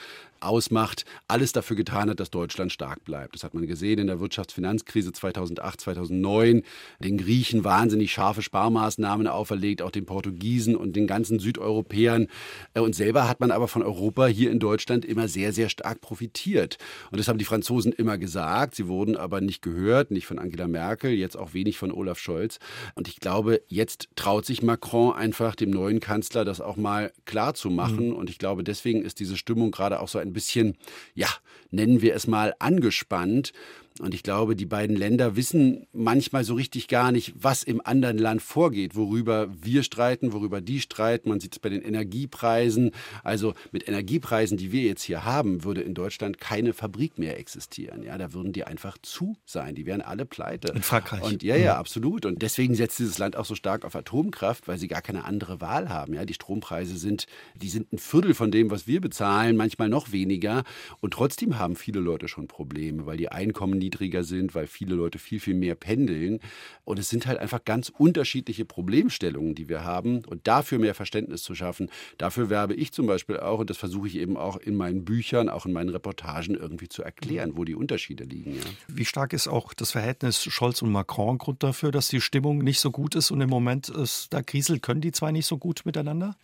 ausmacht, alles dafür getan hat, dass Deutschland stark bleibt. Das hat man gesehen in der Wirtschaftsfinanzkrise 2008, 2009. Den Griechen wahnsinnig scharfe Sparmaßnahmen auferlegt, auch den Portugiesen und den ganzen Südeuropäern. Äh, und selber hat man aber von Europa hier in Deutschland immer sehr, sehr stark profitiert. Und das haben die Franzosen immer gesagt. Sie wurden aber nicht gehört, nicht von Angela Merkel, jetzt auch wenig von Olaf Scholz. Und ich glaube, jetzt traut sich Macron einfach dem neuen Kanzler das auch mal klar zu machen. Mhm. Und ich glaube, deswegen ist diese Stimmung gerade auch so ein bisschen, ja, nennen wir es mal, angespannt. Und ich glaube, die beiden Länder wissen manchmal so richtig gar nicht, was im anderen Land vorgeht, worüber wir streiten, worüber die streiten. Man sieht es bei den Energiepreisen. Also mit Energiepreisen, die wir jetzt hier haben, würde in Deutschland keine Fabrik mehr existieren. Ja, da würden die einfach zu sein. Die wären alle pleite. In Frankreich. Und ja, ja, mhm. absolut. Und deswegen setzt dieses Land auch so stark auf Atomkraft, weil sie gar keine andere Wahl haben. Ja, die Strompreise sind, die sind ein Viertel von dem, was wir bezahlen, manchmal noch weniger. Und trotzdem haben viele Leute schon Probleme, weil die Einkommen niedriger sind, weil viele Leute viel, viel mehr pendeln. Und es sind halt einfach ganz unterschiedliche Problemstellungen, die wir haben. Und dafür mehr Verständnis zu schaffen, dafür werbe ich zum Beispiel auch, und das versuche ich eben auch in meinen Büchern, auch in meinen Reportagen irgendwie zu erklären, wo die Unterschiede liegen. Ja. Wie stark ist auch das Verhältnis Scholz und Macron Grund dafür, dass die Stimmung nicht so gut ist und im Moment ist, da kriselt, können die zwei nicht so gut miteinander?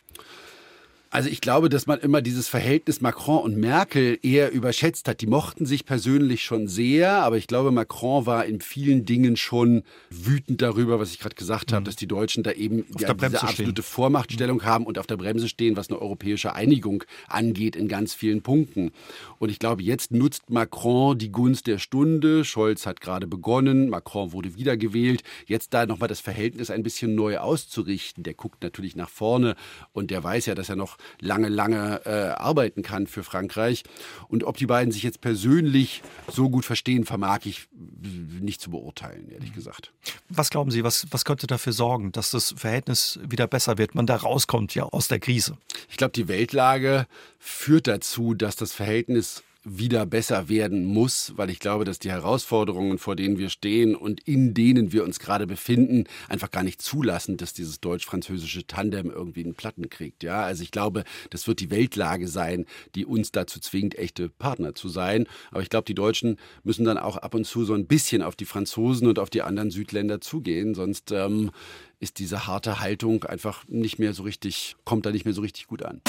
Also ich glaube, dass man immer dieses Verhältnis Macron und Merkel eher überschätzt hat. Die mochten sich persönlich schon sehr, aber ich glaube, Macron war in vielen Dingen schon wütend darüber, was ich gerade gesagt mhm. habe, dass die Deutschen da eben ja, diese absolute stehen. Vormachtstellung mhm. haben und auf der Bremse stehen, was eine europäische Einigung angeht in ganz vielen Punkten. Und ich glaube, jetzt nutzt Macron die Gunst der Stunde. Scholz hat gerade begonnen, Macron wurde wiedergewählt. Jetzt da nochmal das Verhältnis ein bisschen neu auszurichten. Der guckt natürlich nach vorne und der weiß ja, dass er noch lange, lange äh, arbeiten kann für Frankreich. Und ob die beiden sich jetzt persönlich so gut verstehen, vermag ich nicht zu beurteilen, ehrlich gesagt. Was glauben Sie, was, was könnte dafür sorgen, dass das Verhältnis wieder besser wird, man da rauskommt ja aus der Krise? Ich glaube, die Weltlage führt dazu, dass das Verhältnis wieder besser werden muss, weil ich glaube, dass die Herausforderungen, vor denen wir stehen und in denen wir uns gerade befinden, einfach gar nicht zulassen, dass dieses deutsch-französische Tandem irgendwie einen Platten kriegt. Ja, also ich glaube, das wird die Weltlage sein, die uns dazu zwingt, echte Partner zu sein. Aber ich glaube, die Deutschen müssen dann auch ab und zu so ein bisschen auf die Franzosen und auf die anderen Südländer zugehen, sonst ähm, ist diese harte Haltung einfach nicht mehr so richtig, kommt da nicht mehr so richtig gut an.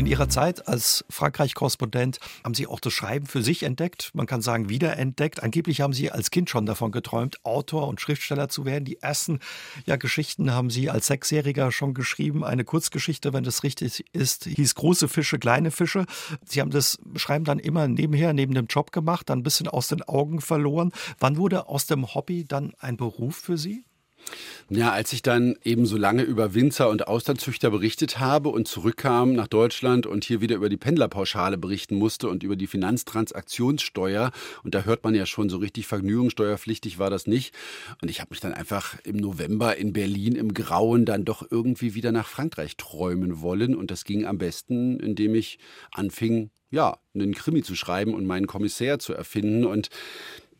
In Ihrer Zeit als Frankreich-Korrespondent haben Sie auch das Schreiben für sich entdeckt, man kann sagen wiederentdeckt. Angeblich haben Sie als Kind schon davon geträumt, Autor und Schriftsteller zu werden. Die ersten ja, Geschichten haben Sie als Sechsjähriger schon geschrieben. Eine Kurzgeschichte, wenn das richtig ist, hieß Große Fische, kleine Fische. Sie haben das Schreiben dann immer nebenher, neben dem Job gemacht, dann ein bisschen aus den Augen verloren. Wann wurde aus dem Hobby dann ein Beruf für Sie? Ja, als ich dann eben so lange über Winzer und Austernzüchter berichtet habe und zurückkam nach Deutschland und hier wieder über die Pendlerpauschale berichten musste und über die Finanztransaktionssteuer, und da hört man ja schon so richtig vergnügungssteuerpflichtig war das nicht. Und ich habe mich dann einfach im November in Berlin im Grauen dann doch irgendwie wieder nach Frankreich träumen wollen. Und das ging am besten, indem ich anfing, ja, einen Krimi zu schreiben und meinen Kommissär zu erfinden. Und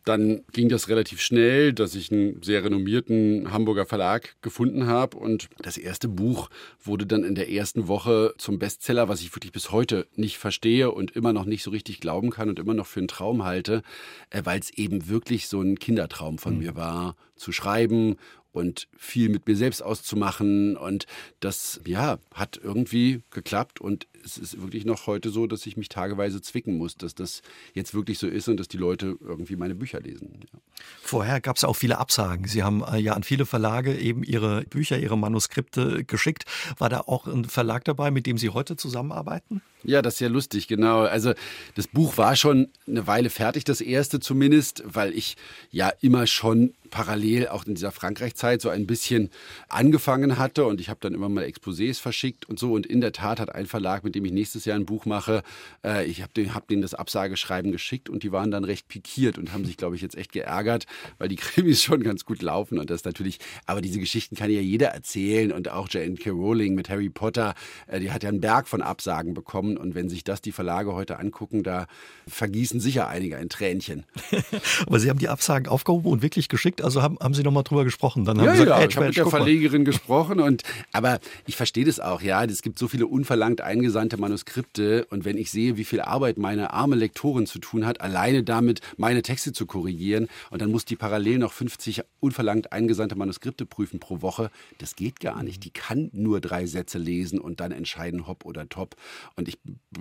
dann ging das relativ schnell, dass ich einen sehr renommierten Hamburger Verlag gefunden habe. Und das erste Buch wurde dann in der ersten Woche zum Bestseller, was ich wirklich bis heute nicht verstehe und immer noch nicht so richtig glauben kann und immer noch für einen Traum halte, äh, weil es eben wirklich so ein Kindertraum von mhm. mir war, zu schreiben und viel mit mir selbst auszumachen. Und das, ja, hat irgendwie geklappt und es ist wirklich noch heute so, dass ich mich tageweise zwicken muss, dass das jetzt wirklich so ist und dass die Leute irgendwie meine Bücher lesen. Ja. Vorher gab es auch viele Absagen. Sie haben äh, ja an viele Verlage eben Ihre Bücher, Ihre Manuskripte geschickt. War da auch ein Verlag dabei, mit dem Sie heute zusammenarbeiten? Ja, das ist ja lustig, genau. Also das Buch war schon eine Weile fertig, das erste zumindest, weil ich ja immer schon parallel auch in dieser Frankreich-Zeit so ein bisschen angefangen hatte und ich habe dann immer mal Exposés verschickt und so und in der Tat hat ein Verlag, mit dem ich nächstes Jahr ein Buch mache, äh, ich habe hab denen das Absageschreiben geschickt und die waren dann recht pikiert und haben sich, glaube ich, jetzt echt geärgert, weil die Krimis schon ganz gut laufen und das natürlich, aber diese Geschichten kann ja jeder erzählen und auch J.N.K. Rowling mit Harry Potter, äh, die hat ja einen Berg von Absagen bekommen und wenn sich das die Verlage heute angucken, da vergießen sicher einige ein Tränchen. aber Sie haben die Absagen aufgehoben und wirklich geschickt also haben, haben Sie noch mal drüber gesprochen? Dann haben ja, Sie gesagt, ja, ich habe mit der Verlegerin gesprochen und aber ich verstehe das auch, ja. Es gibt so viele unverlangt eingesandte Manuskripte und wenn ich sehe, wie viel Arbeit meine arme Lektorin zu tun hat, alleine damit meine Texte zu korrigieren und dann muss die parallel noch 50 unverlangt eingesandte Manuskripte prüfen pro Woche, das geht gar nicht. Die kann nur drei Sätze lesen und dann entscheiden, hopp oder top. Und ich,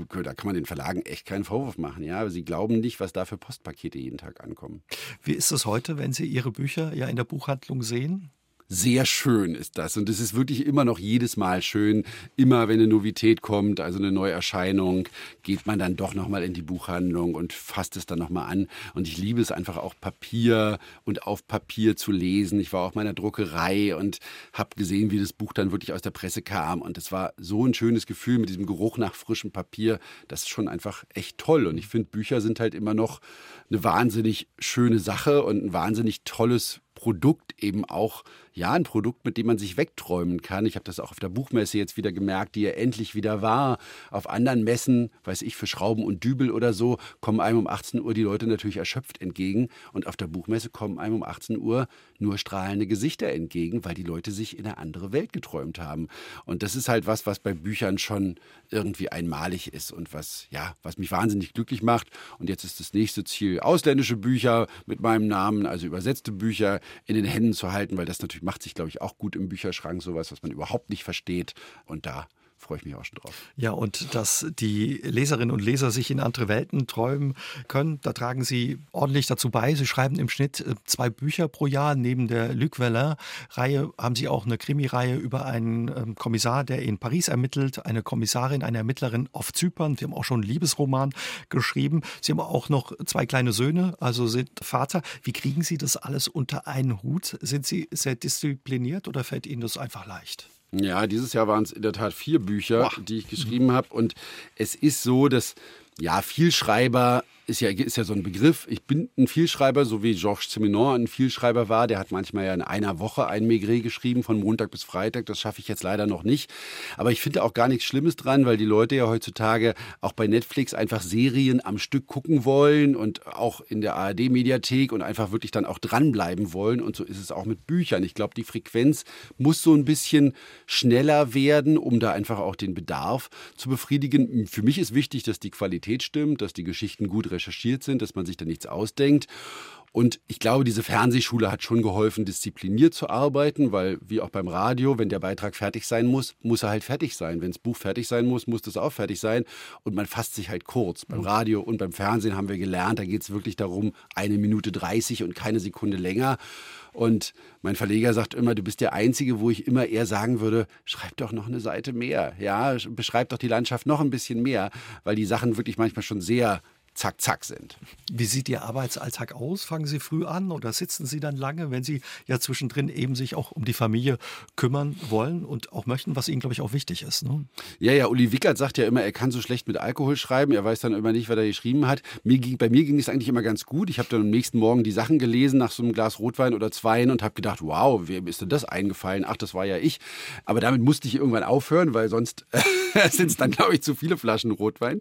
da kann man den Verlagen echt keinen Vorwurf machen, ja. Sie glauben nicht, was da für Postpakete jeden Tag ankommen. Wie ist es heute, wenn Sie Ihre Bücher ja in der Buchhandlung sehen? Sehr schön ist das. Und es ist wirklich immer noch jedes Mal schön. Immer wenn eine Novität kommt, also eine Neuerscheinung, geht man dann doch nochmal in die Buchhandlung und fasst es dann nochmal an. Und ich liebe es einfach auch Papier und auf Papier zu lesen. Ich war auch meiner Druckerei und habe gesehen, wie das Buch dann wirklich aus der Presse kam. Und es war so ein schönes Gefühl mit diesem Geruch nach frischem Papier. Das ist schon einfach echt toll. Und ich finde, Bücher sind halt immer noch eine wahnsinnig schöne Sache und ein wahnsinnig tolles Produkt eben auch ja, ein Produkt, mit dem man sich wegträumen kann. Ich habe das auch auf der Buchmesse jetzt wieder gemerkt, die ja endlich wieder war. Auf anderen Messen, weiß ich, für Schrauben und Dübel oder so, kommen einem um 18 Uhr die Leute natürlich erschöpft entgegen. Und auf der Buchmesse kommen einem um 18 Uhr nur strahlende Gesichter entgegen, weil die Leute sich in eine andere Welt geträumt haben. Und das ist halt was, was bei Büchern schon irgendwie einmalig ist und was, ja, was mich wahnsinnig glücklich macht. Und jetzt ist das nächste Ziel, ausländische Bücher mit meinem Namen, also übersetzte Bücher in den Händen zu halten, weil das natürlich macht sich, glaube ich, auch gut im Bücherschrank, sowas, was man überhaupt nicht versteht. Und da freue ich mich auch schon drauf. Ja, und dass die Leserinnen und Leser sich in andere Welten träumen können, da tragen Sie ordentlich dazu bei. Sie schreiben im Schnitt äh, zwei Bücher pro Jahr. Neben der Luc Vellin-Reihe haben Sie auch eine Krimireihe über einen ähm, Kommissar, der in Paris ermittelt, eine Kommissarin, eine Ermittlerin auf Zypern. Sie haben auch schon einen Liebesroman geschrieben. Sie haben auch noch zwei kleine Söhne, also sind Vater. Wie kriegen Sie das alles unter einen Hut? Sind Sie sehr diszipliniert oder fällt Ihnen das einfach leicht? Ja, dieses Jahr waren es in der Tat vier Bücher, Boah. die ich geschrieben habe. Und es ist so, dass ja, Vielschreiber ist ja, ist ja so ein Begriff. Ich bin ein Vielschreiber, so wie Georges Simenon ein Vielschreiber war. Der hat manchmal ja in einer Woche ein Maigret geschrieben, von Montag bis Freitag. Das schaffe ich jetzt leider noch nicht. Aber ich finde auch gar nichts Schlimmes dran, weil die Leute ja heutzutage auch bei Netflix einfach Serien am Stück gucken wollen und auch in der ARD-Mediathek und einfach wirklich dann auch dranbleiben wollen. Und so ist es auch mit Büchern. Ich glaube, die Frequenz muss so ein bisschen schneller werden, um da einfach auch den Bedarf zu befriedigen. Für mich ist wichtig, dass die Qualität stimmt, dass die Geschichten gut recherchiert recherchiert sind, dass man sich da nichts ausdenkt. Und ich glaube, diese Fernsehschule hat schon geholfen, diszipliniert zu arbeiten, weil wie auch beim Radio, wenn der Beitrag fertig sein muss, muss er halt fertig sein. Wenn das Buch fertig sein muss, muss das auch fertig sein. Und man fasst sich halt kurz. Beim Radio und beim Fernsehen haben wir gelernt, da geht es wirklich darum, eine Minute 30 und keine Sekunde länger. Und mein Verleger sagt immer, du bist der Einzige, wo ich immer eher sagen würde, schreib doch noch eine Seite mehr. Ja, beschreib doch die Landschaft noch ein bisschen mehr, weil die Sachen wirklich manchmal schon sehr zack, zack sind. Wie sieht Ihr Arbeitsalltag aus? Fangen Sie früh an oder sitzen Sie dann lange, wenn Sie ja zwischendrin eben sich auch um die Familie kümmern wollen und auch möchten, was Ihnen, glaube ich, auch wichtig ist? Ne? Ja, ja, Uli Wickert sagt ja immer, er kann so schlecht mit Alkohol schreiben, er weiß dann immer nicht, was er geschrieben hat. Mir ging, bei mir ging es eigentlich immer ganz gut. Ich habe dann am nächsten Morgen die Sachen gelesen nach so einem Glas Rotwein oder Zweien und habe gedacht, wow, wem ist denn das eingefallen? Ach, das war ja ich. Aber damit musste ich irgendwann aufhören, weil sonst sind es dann, glaube ich, zu viele Flaschen Rotwein.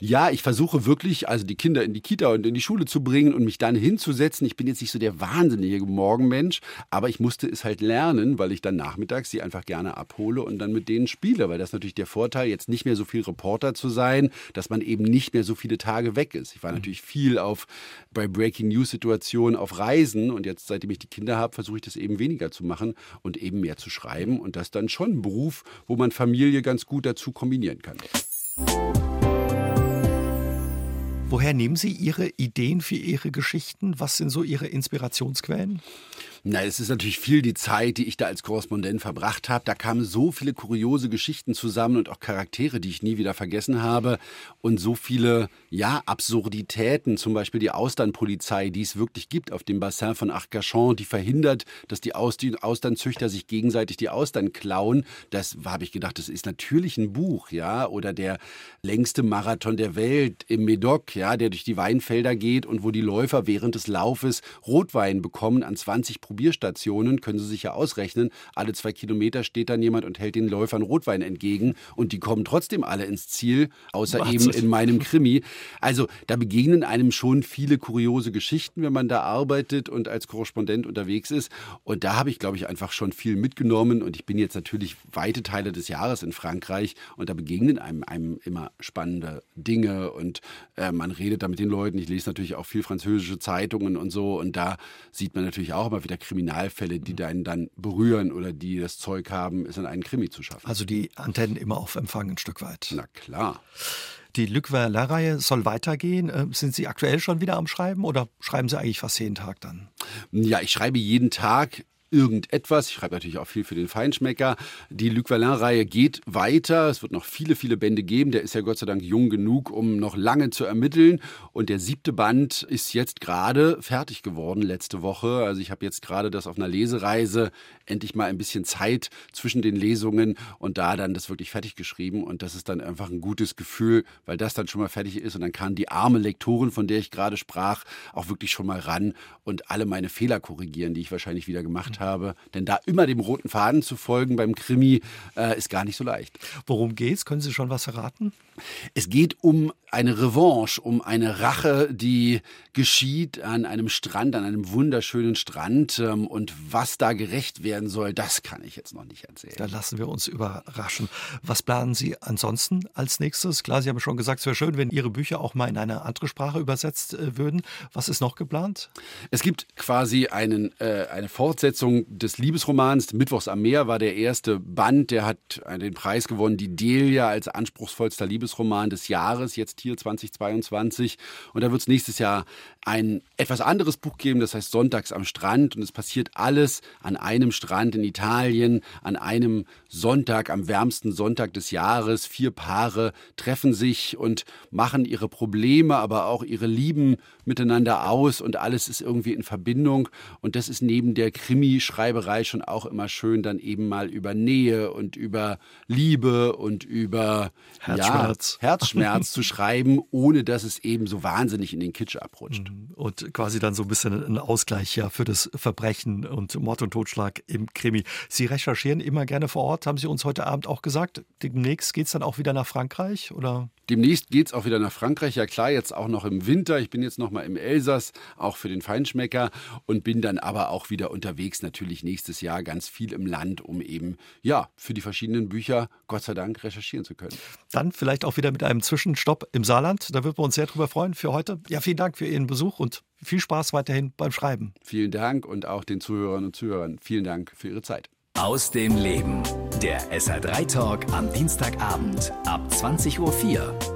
Ja, ich versuche wirklich, also die Kinder in die Kita und in die Schule zu bringen und mich dann hinzusetzen. Ich bin jetzt nicht so der wahnsinnige Morgenmensch, aber ich musste es halt lernen, weil ich dann nachmittags sie einfach gerne abhole und dann mit denen spiele, weil das natürlich der Vorteil, jetzt nicht mehr so viel Reporter zu sein, dass man eben nicht mehr so viele Tage weg ist. Ich war mhm. natürlich viel auf bei Breaking News Situationen auf Reisen und jetzt seitdem ich die Kinder habe, versuche ich das eben weniger zu machen und eben mehr zu schreiben und das dann schon ein Beruf, wo man Familie ganz gut dazu kombinieren kann. Woher nehmen Sie Ihre Ideen für Ihre Geschichten? Was sind so Ihre Inspirationsquellen? Na, es ist natürlich viel die Zeit, die ich da als Korrespondent verbracht habe. Da kamen so viele kuriose Geschichten zusammen und auch Charaktere, die ich nie wieder vergessen habe. Und so viele, ja, Absurditäten. Zum Beispiel die Austernpolizei, die es wirklich gibt auf dem Bassin von Arcachon, die verhindert, dass die Austernzüchter sich gegenseitig die Austern klauen. Das habe ich gedacht, das ist natürlich ein Buch, ja. Oder der längste Marathon der Welt im Medoc, ja, der durch die Weinfelder geht und wo die Läufer während des Laufes Rotwein bekommen an 20 Prozent Probierstationen, können Sie sich ja ausrechnen, alle zwei Kilometer steht dann jemand und hält den Läufern Rotwein entgegen und die kommen trotzdem alle ins Ziel, außer Was? eben in meinem Krimi. Also da begegnen einem schon viele kuriose Geschichten, wenn man da arbeitet und als Korrespondent unterwegs ist. Und da habe ich, glaube ich, einfach schon viel mitgenommen und ich bin jetzt natürlich weite Teile des Jahres in Frankreich und da begegnen einem, einem immer spannende Dinge und äh, man redet da mit den Leuten. Ich lese natürlich auch viel französische Zeitungen und so und da sieht man natürlich auch immer wieder Kriminalfälle, die einen dann berühren oder die das Zeug haben, es in einen Krimi zu schaffen. Also die Antennen immer auf Empfang ein Stück weit. Na klar. Die Luc Verlin-Reihe soll weitergehen. Äh, sind Sie aktuell schon wieder am Schreiben oder schreiben Sie eigentlich fast jeden Tag dann? Ja, ich schreibe jeden Tag irgendetwas. Ich schreibe natürlich auch viel für den Feinschmecker. Die Luc Vallin-Reihe geht weiter. Es wird noch viele, viele Bände geben. Der ist ja Gott sei Dank jung genug, um noch lange zu ermitteln. Und der siebte Band ist jetzt gerade fertig geworden, letzte Woche. Also ich habe jetzt gerade das auf einer Lesereise endlich mal ein bisschen Zeit zwischen den Lesungen und da dann das wirklich fertig geschrieben. Und das ist dann einfach ein gutes Gefühl, weil das dann schon mal fertig ist. Und dann kann die arme Lektorin, von der ich gerade sprach, auch wirklich schon mal ran und alle meine Fehler korrigieren, die ich wahrscheinlich wieder gemacht habe. Denn da immer dem roten Faden zu folgen beim Krimi äh, ist gar nicht so leicht. Worum geht's? Können Sie schon was verraten? Es geht um eine Revanche, um eine Rache, die geschieht an einem Strand, an einem wunderschönen Strand. Ähm, und was da gerecht werden soll, das kann ich jetzt noch nicht erzählen. Da lassen wir uns überraschen. Was planen Sie ansonsten als nächstes? Klar, Sie haben schon gesagt, es wäre schön, wenn Ihre Bücher auch mal in eine andere Sprache übersetzt äh, würden. Was ist noch geplant? Es gibt quasi einen, äh, eine Fortsetzung des Liebesromans. Mittwochs am Meer war der erste Band, der hat den Preis gewonnen, die Delia als anspruchsvollster Liebesroman des Jahres. Jetzt hier 2022. Und da wird es nächstes Jahr ein etwas anderes Buch geben, das heißt Sonntags am Strand. Und es passiert alles an einem Strand in Italien, an einem Sonntag, am wärmsten Sonntag des Jahres. Vier Paare treffen sich und machen ihre Probleme, aber auch ihre Lieben miteinander aus und alles ist irgendwie in Verbindung. Und das ist neben der Krimi-Schreiberei schon auch immer schön, dann eben mal über Nähe und über Liebe und über Herzschmerz, ja, Herzschmerz zu schreiben, ohne dass es eben so wahnsinnig in den Kitsch abrutscht. Mhm. Und quasi dann so ein bisschen ein Ausgleich ja für das Verbrechen und Mord und Totschlag im Krimi. Sie recherchieren immer gerne vor Ort, haben Sie uns heute Abend auch gesagt. Demnächst geht es dann auch wieder nach Frankreich oder? Demnächst geht es auch wieder nach Frankreich. Ja klar, jetzt auch noch im Winter. Ich bin jetzt noch mal im Elsass, auch für den Feinschmecker und bin dann aber auch wieder unterwegs, natürlich nächstes Jahr ganz viel im Land, um eben, ja, für die verschiedenen Bücher, Gott sei Dank, recherchieren zu können. Dann vielleicht auch wieder mit einem Zwischenstopp im Saarland. Da würden wir uns sehr drüber freuen für heute. Ja, vielen Dank für Ihren Besuch und viel Spaß weiterhin beim Schreiben. Vielen Dank und auch den Zuhörern und Zuhörern vielen Dank für Ihre Zeit. Aus dem Leben. Der SR3 Talk am Dienstagabend ab 20.04 Uhr